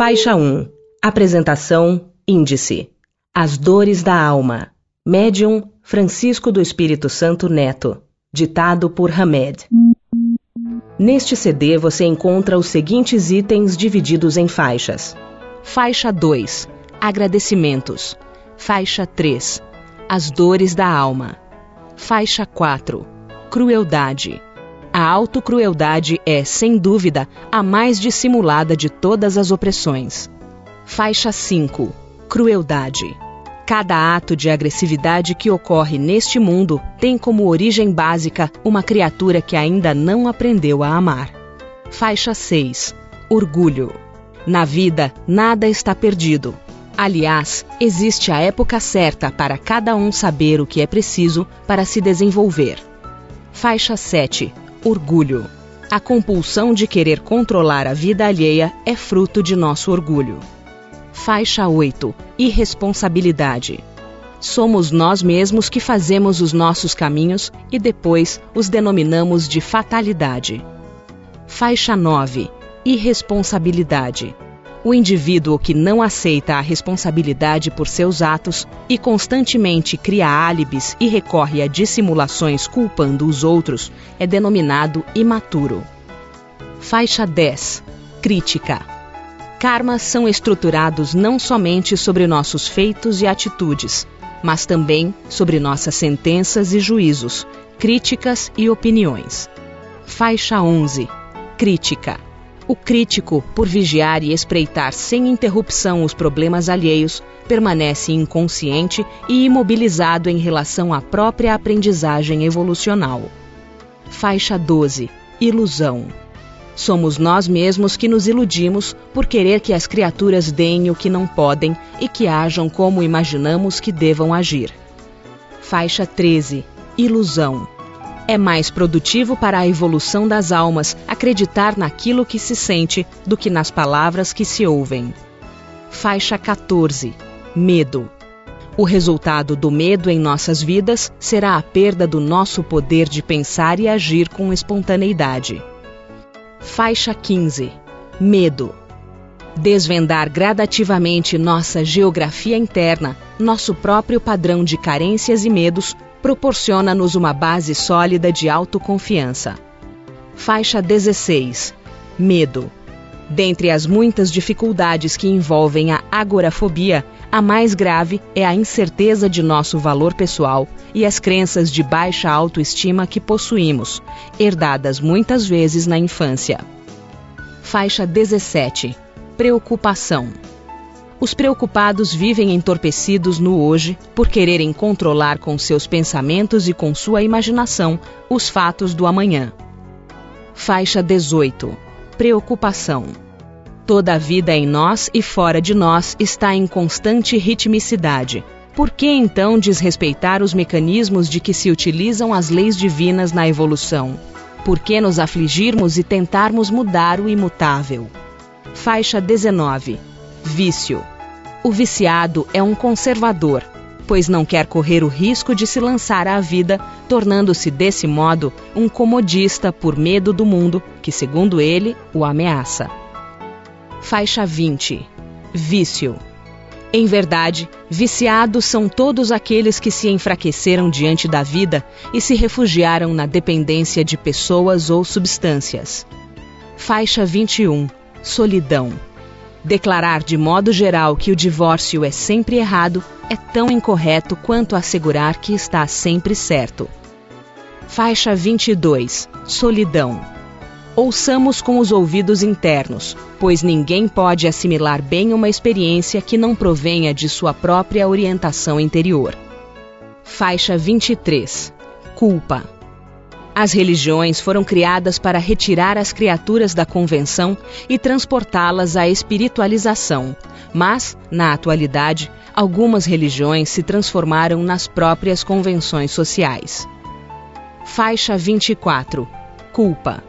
Faixa 1. Apresentação Índice. As Dores da Alma. Médium Francisco do Espírito Santo Neto. Ditado por Hamed. Neste CD você encontra os seguintes itens divididos em faixas: Faixa 2 Agradecimentos. Faixa 3 As Dores da Alma. Faixa 4 Crueldade. A autocrueldade é, sem dúvida, a mais dissimulada de todas as opressões. Faixa 5 Crueldade. Cada ato de agressividade que ocorre neste mundo tem como origem básica uma criatura que ainda não aprendeu a amar. Faixa 6 Orgulho. Na vida, nada está perdido. Aliás, existe a época certa para cada um saber o que é preciso para se desenvolver. Faixa 7 Orgulho. A compulsão de querer controlar a vida alheia é fruto de nosso orgulho. Faixa 8 Irresponsabilidade. Somos nós mesmos que fazemos os nossos caminhos e depois os denominamos de fatalidade. Faixa 9 Irresponsabilidade. O indivíduo que não aceita a responsabilidade por seus atos e constantemente cria álibis e recorre a dissimulações culpando os outros é denominado imaturo. Faixa 10 Crítica. Karmas são estruturados não somente sobre nossos feitos e atitudes, mas também sobre nossas sentenças e juízos, críticas e opiniões. Faixa 11 Crítica. O crítico, por vigiar e espreitar sem interrupção os problemas alheios, permanece inconsciente e imobilizado em relação à própria aprendizagem evolucional. Faixa 12 Ilusão. Somos nós mesmos que nos iludimos por querer que as criaturas deem o que não podem e que ajam como imaginamos que devam agir. Faixa 13 Ilusão. É mais produtivo para a evolução das almas acreditar naquilo que se sente do que nas palavras que se ouvem. Faixa 14 Medo. O resultado do medo em nossas vidas será a perda do nosso poder de pensar e agir com espontaneidade. Faixa 15 Medo. Desvendar gradativamente nossa geografia interna, nosso próprio padrão de carências e medos, proporciona-nos uma base sólida de autoconfiança. Faixa 16 Medo. Dentre as muitas dificuldades que envolvem a agorafobia, a mais grave é a incerteza de nosso valor pessoal e as crenças de baixa autoestima que possuímos, herdadas muitas vezes na infância. Faixa 17 Preocupação. Os preocupados vivem entorpecidos no hoje por quererem controlar com seus pensamentos e com sua imaginação os fatos do amanhã. Faixa 18 Preocupação. Toda a vida em nós e fora de nós está em constante ritmicidade. Por que então desrespeitar os mecanismos de que se utilizam as leis divinas na evolução? Por que nos afligirmos e tentarmos mudar o imutável? Faixa 19 Vício. O viciado é um conservador, pois não quer correr o risco de se lançar à vida, tornando-se desse modo um comodista por medo do mundo que, segundo ele, o ameaça. Faixa 20 Vício. Em verdade, viciados são todos aqueles que se enfraqueceram diante da vida e se refugiaram na dependência de pessoas ou substâncias. Faixa 21 Solidão. Declarar de modo geral que o divórcio é sempre errado é tão incorreto quanto assegurar que está sempre certo. Faixa 22 Solidão. Ouçamos com os ouvidos internos, pois ninguém pode assimilar bem uma experiência que não provenha de sua própria orientação interior. Faixa 23 Culpa. As religiões foram criadas para retirar as criaturas da convenção e transportá-las à espiritualização, mas, na atualidade, algumas religiões se transformaram nas próprias convenções sociais. Faixa 24 Culpa.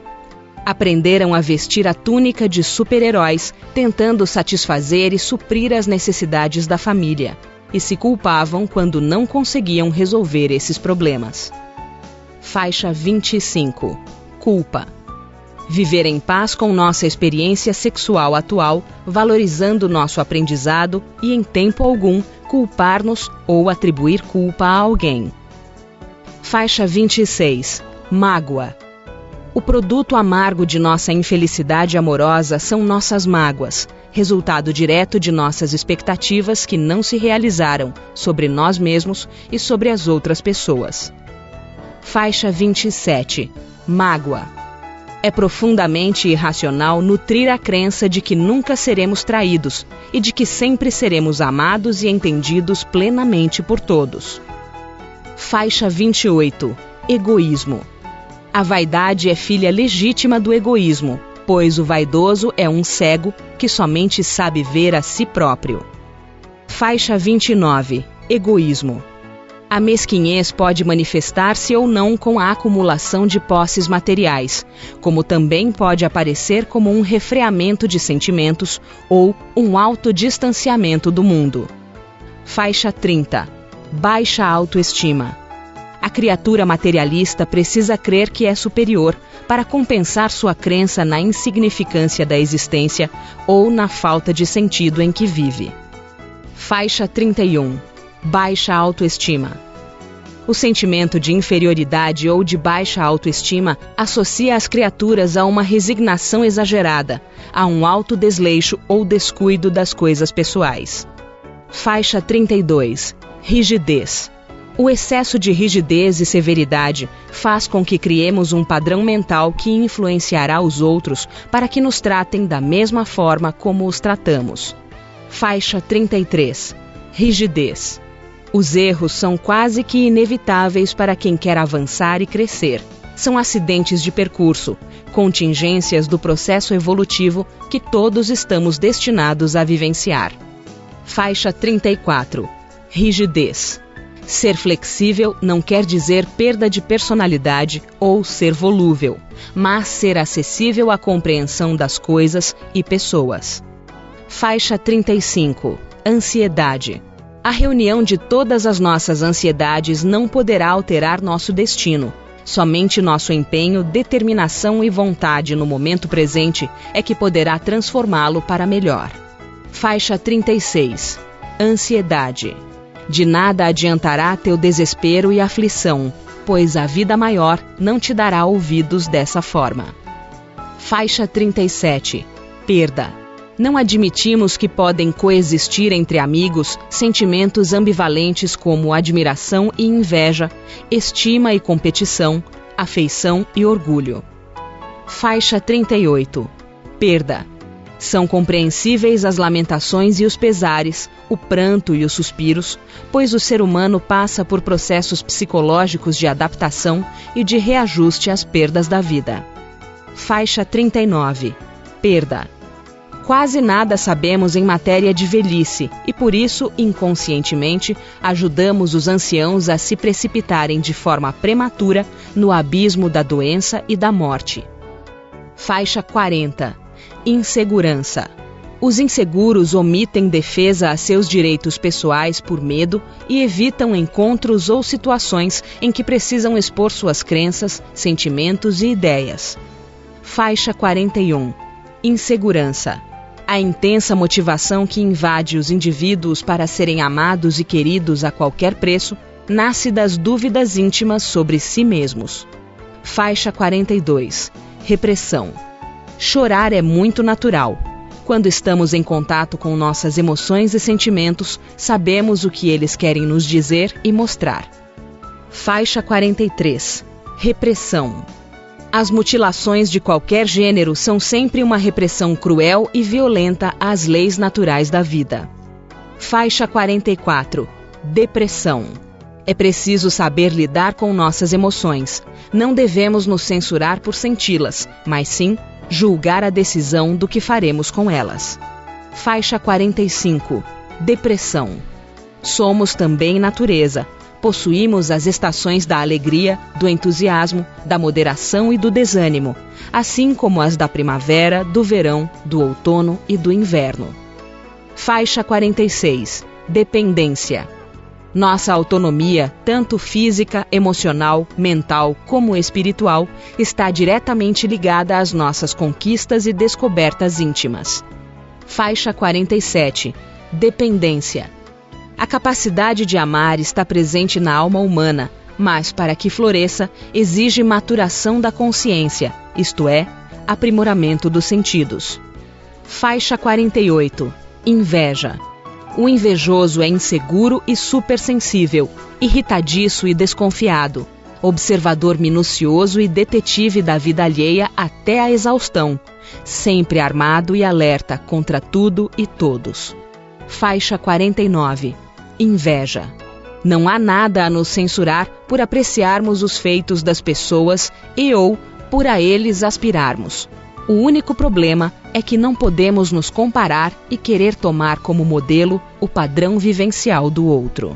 Aprenderam a vestir a túnica de super-heróis, tentando satisfazer e suprir as necessidades da família, e se culpavam quando não conseguiam resolver esses problemas. Faixa 25 Culpa. Viver em paz com nossa experiência sexual atual, valorizando nosso aprendizado e, em tempo algum, culpar-nos ou atribuir culpa a alguém. Faixa 26 Mágoa o produto amargo de nossa infelicidade amorosa são nossas mágoas, resultado direto de nossas expectativas que não se realizaram sobre nós mesmos e sobre as outras pessoas. Faixa 27 Mágoa. É profundamente irracional nutrir a crença de que nunca seremos traídos e de que sempre seremos amados e entendidos plenamente por todos. Faixa 28 Egoísmo. A vaidade é filha legítima do egoísmo, pois o vaidoso é um cego que somente sabe ver a si próprio. Faixa 29 Egoísmo a mesquinhez pode manifestar-se ou não com a acumulação de posses materiais, como também pode aparecer como um refreamento de sentimentos ou um autodistanciamento do mundo. Faixa 30 Baixa autoestima a criatura materialista precisa crer que é superior para compensar sua crença na insignificância da existência ou na falta de sentido em que vive. Faixa 31 Baixa autoestima. O sentimento de inferioridade ou de baixa autoestima associa as criaturas a uma resignação exagerada, a um alto desleixo ou descuido das coisas pessoais. Faixa 32 Rigidez. O excesso de rigidez e severidade faz com que criemos um padrão mental que influenciará os outros para que nos tratem da mesma forma como os tratamos. Faixa 33 Rigidez. Os erros são quase que inevitáveis para quem quer avançar e crescer. São acidentes de percurso, contingências do processo evolutivo que todos estamos destinados a vivenciar. Faixa 34 Rigidez. Ser flexível não quer dizer perda de personalidade ou ser volúvel, mas ser acessível à compreensão das coisas e pessoas. Faixa 35 Ansiedade. A reunião de todas as nossas ansiedades não poderá alterar nosso destino. Somente nosso empenho, determinação e vontade no momento presente é que poderá transformá-lo para melhor. Faixa 36 Ansiedade. De nada adiantará teu desespero e aflição, pois a vida maior não te dará ouvidos dessa forma. Faixa 37 Perda. Não admitimos que podem coexistir entre amigos sentimentos ambivalentes como admiração e inveja, estima e competição, afeição e orgulho. Faixa 38 Perda. São compreensíveis as lamentações e os pesares, o pranto e os suspiros, pois o ser humano passa por processos psicológicos de adaptação e de reajuste às perdas da vida. Faixa 39 Perda. Quase nada sabemos em matéria de velhice e, por isso, inconscientemente, ajudamos os anciãos a se precipitarem de forma prematura no abismo da doença e da morte. Faixa 40 Insegurança. Os inseguros omitem defesa a seus direitos pessoais por medo e evitam encontros ou situações em que precisam expor suas crenças, sentimentos e ideias. Faixa 41 Insegurança. A intensa motivação que invade os indivíduos para serem amados e queridos a qualquer preço nasce das dúvidas íntimas sobre si mesmos. Faixa 42 Repressão. Chorar é muito natural. Quando estamos em contato com nossas emoções e sentimentos, sabemos o que eles querem nos dizer e mostrar. Faixa 43 Repressão. As mutilações de qualquer gênero são sempre uma repressão cruel e violenta às leis naturais da vida. Faixa 44 Depressão. É preciso saber lidar com nossas emoções. Não devemos nos censurar por senti-las, mas sim julgar a decisão do que faremos com elas. Faixa 45 Depressão. Somos também natureza. Possuímos as estações da alegria, do entusiasmo, da moderação e do desânimo, assim como as da primavera, do verão, do outono e do inverno. Faixa 46 Dependência. Nossa autonomia, tanto física, emocional, mental como espiritual, está diretamente ligada às nossas conquistas e descobertas íntimas. Faixa 47 Dependência A capacidade de amar está presente na alma humana, mas para que floresça, exige maturação da consciência, isto é, aprimoramento dos sentidos. Faixa 48 Inveja o invejoso é inseguro e supersensível, irritadiço e desconfiado, observador minucioso e detetive da vida alheia até a exaustão, sempre armado e alerta contra tudo e todos. Faixa 49 Inveja. Não há nada a nos censurar por apreciarmos os feitos das pessoas e ou por a eles aspirarmos. O único problema é que não podemos nos comparar e querer tomar como modelo o padrão vivencial do outro.